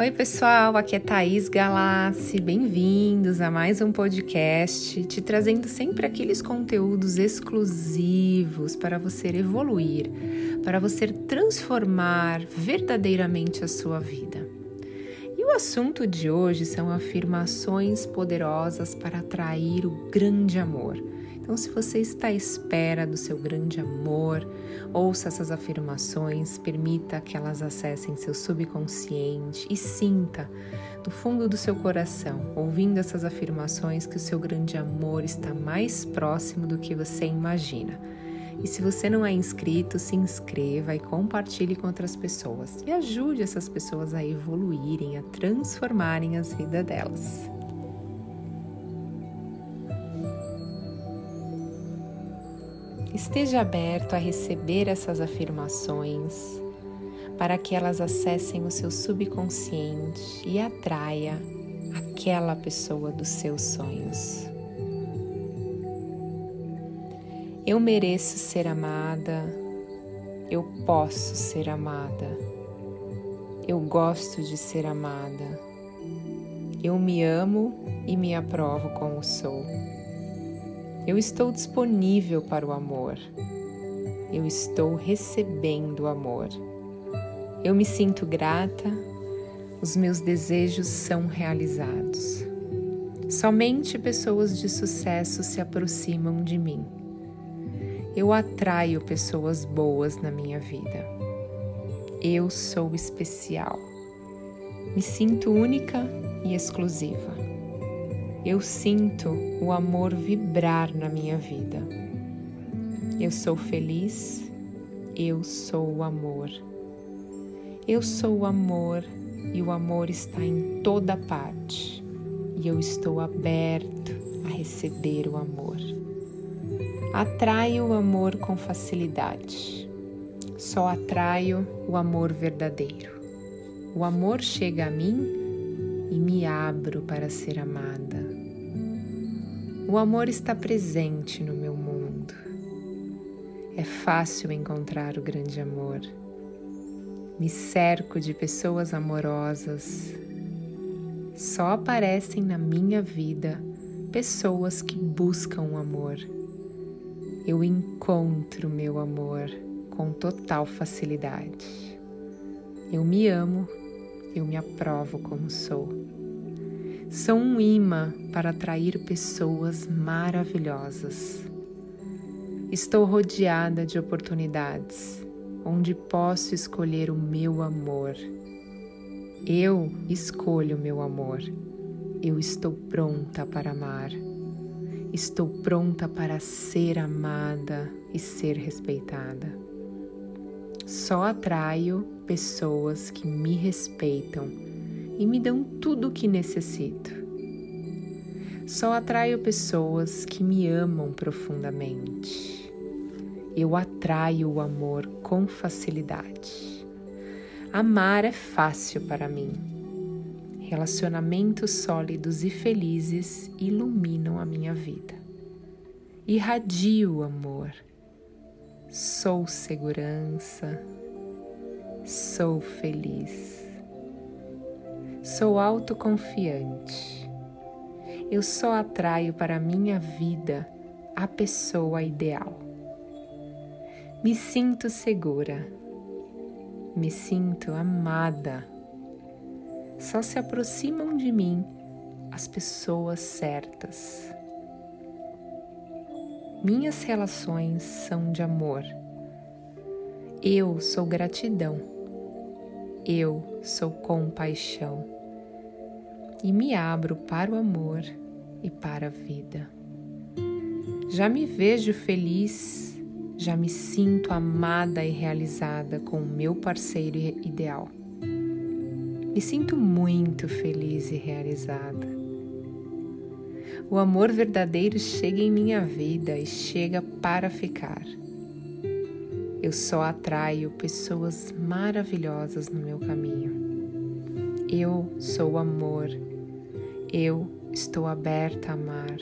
Oi, pessoal, aqui é Thaís Galassi. Bem-vindos a mais um podcast, te trazendo sempre aqueles conteúdos exclusivos para você evoluir, para você transformar verdadeiramente a sua vida. E o assunto de hoje são afirmações poderosas para atrair o grande amor. Então, se você está à espera do seu grande amor, ouça essas afirmações, permita que elas acessem seu subconsciente e sinta do fundo do seu coração, ouvindo essas afirmações, que o seu grande amor está mais próximo do que você imagina. E se você não é inscrito, se inscreva e compartilhe com outras pessoas e ajude essas pessoas a evoluírem, a transformarem as vidas delas. Esteja aberto a receber essas afirmações para que elas acessem o seu subconsciente e atraia aquela pessoa dos seus sonhos. Eu mereço ser amada, eu posso ser amada, eu gosto de ser amada, eu me amo e me aprovo como sou. Eu estou disponível para o amor. Eu estou recebendo amor. Eu me sinto grata, os meus desejos são realizados. Somente pessoas de sucesso se aproximam de mim. Eu atraio pessoas boas na minha vida. Eu sou especial. Me sinto única e exclusiva eu sinto o amor vibrar na minha vida. Eu sou feliz, eu sou o amor. Eu sou o amor e o amor está em toda parte. E eu estou aberto a receber o amor. Atraio o amor com facilidade. Só atraio o amor verdadeiro. O amor chega a mim e me abro para ser amada. O amor está presente no meu mundo. É fácil encontrar o grande amor. Me cerco de pessoas amorosas. Só aparecem na minha vida pessoas que buscam o amor. Eu encontro meu amor com total facilidade. Eu me amo, eu me aprovo como sou são um imã para atrair pessoas maravilhosas. Estou rodeada de oportunidades onde posso escolher o meu amor. Eu escolho o meu amor. Eu estou pronta para amar. Estou pronta para ser amada e ser respeitada. Só atraio pessoas que me respeitam e me dão tudo o que necessito. Só atraio pessoas que me amam profundamente. Eu atraio o amor com facilidade. Amar é fácil para mim. Relacionamentos sólidos e felizes iluminam a minha vida. Irradio o amor. Sou segurança. Sou feliz. Sou autoconfiante. Eu só atraio para a minha vida a pessoa ideal. Me sinto segura. Me sinto amada. Só se aproximam de mim as pessoas certas. Minhas relações são de amor. Eu sou gratidão. Eu sou compaixão e me abro para o amor e para a vida. Já me vejo feliz, já me sinto amada e realizada com o meu parceiro ideal. Me sinto muito feliz e realizada. O amor verdadeiro chega em minha vida e chega para ficar. Eu só atraio pessoas maravilhosas no meu caminho. Eu sou amor. Eu estou aberta a amar.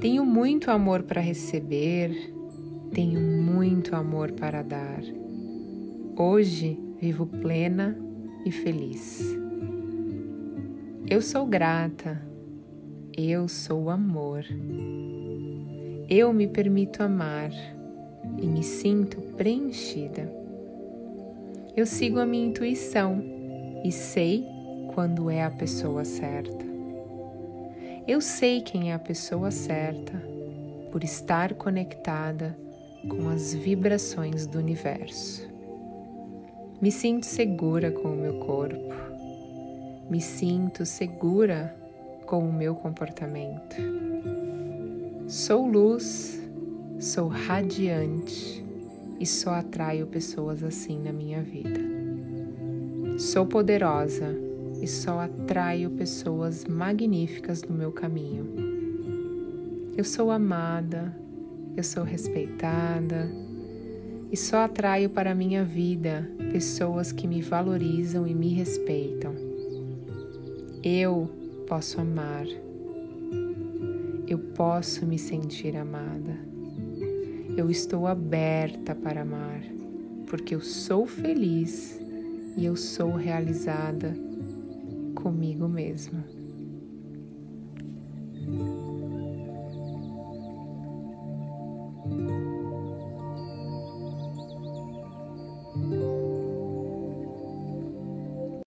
Tenho muito amor para receber, tenho muito amor para dar. Hoje vivo plena e feliz. Eu sou grata. Eu sou amor. Eu me permito amar e me sinto preenchida. Eu sigo a minha intuição e sei quando é a pessoa certa. Eu sei quem é a pessoa certa por estar conectada com as vibrações do universo. Me sinto segura com o meu corpo. Me sinto segura com o meu comportamento. Sou luz, sou radiante e só atraio pessoas assim na minha vida. Sou poderosa e só atraio pessoas magníficas no meu caminho. Eu sou amada, eu sou respeitada e só atraio para a minha vida pessoas que me valorizam e me respeitam. Eu posso amar, eu posso me sentir amada, eu estou aberta para amar, porque eu sou feliz e eu sou realizada comigo mesma.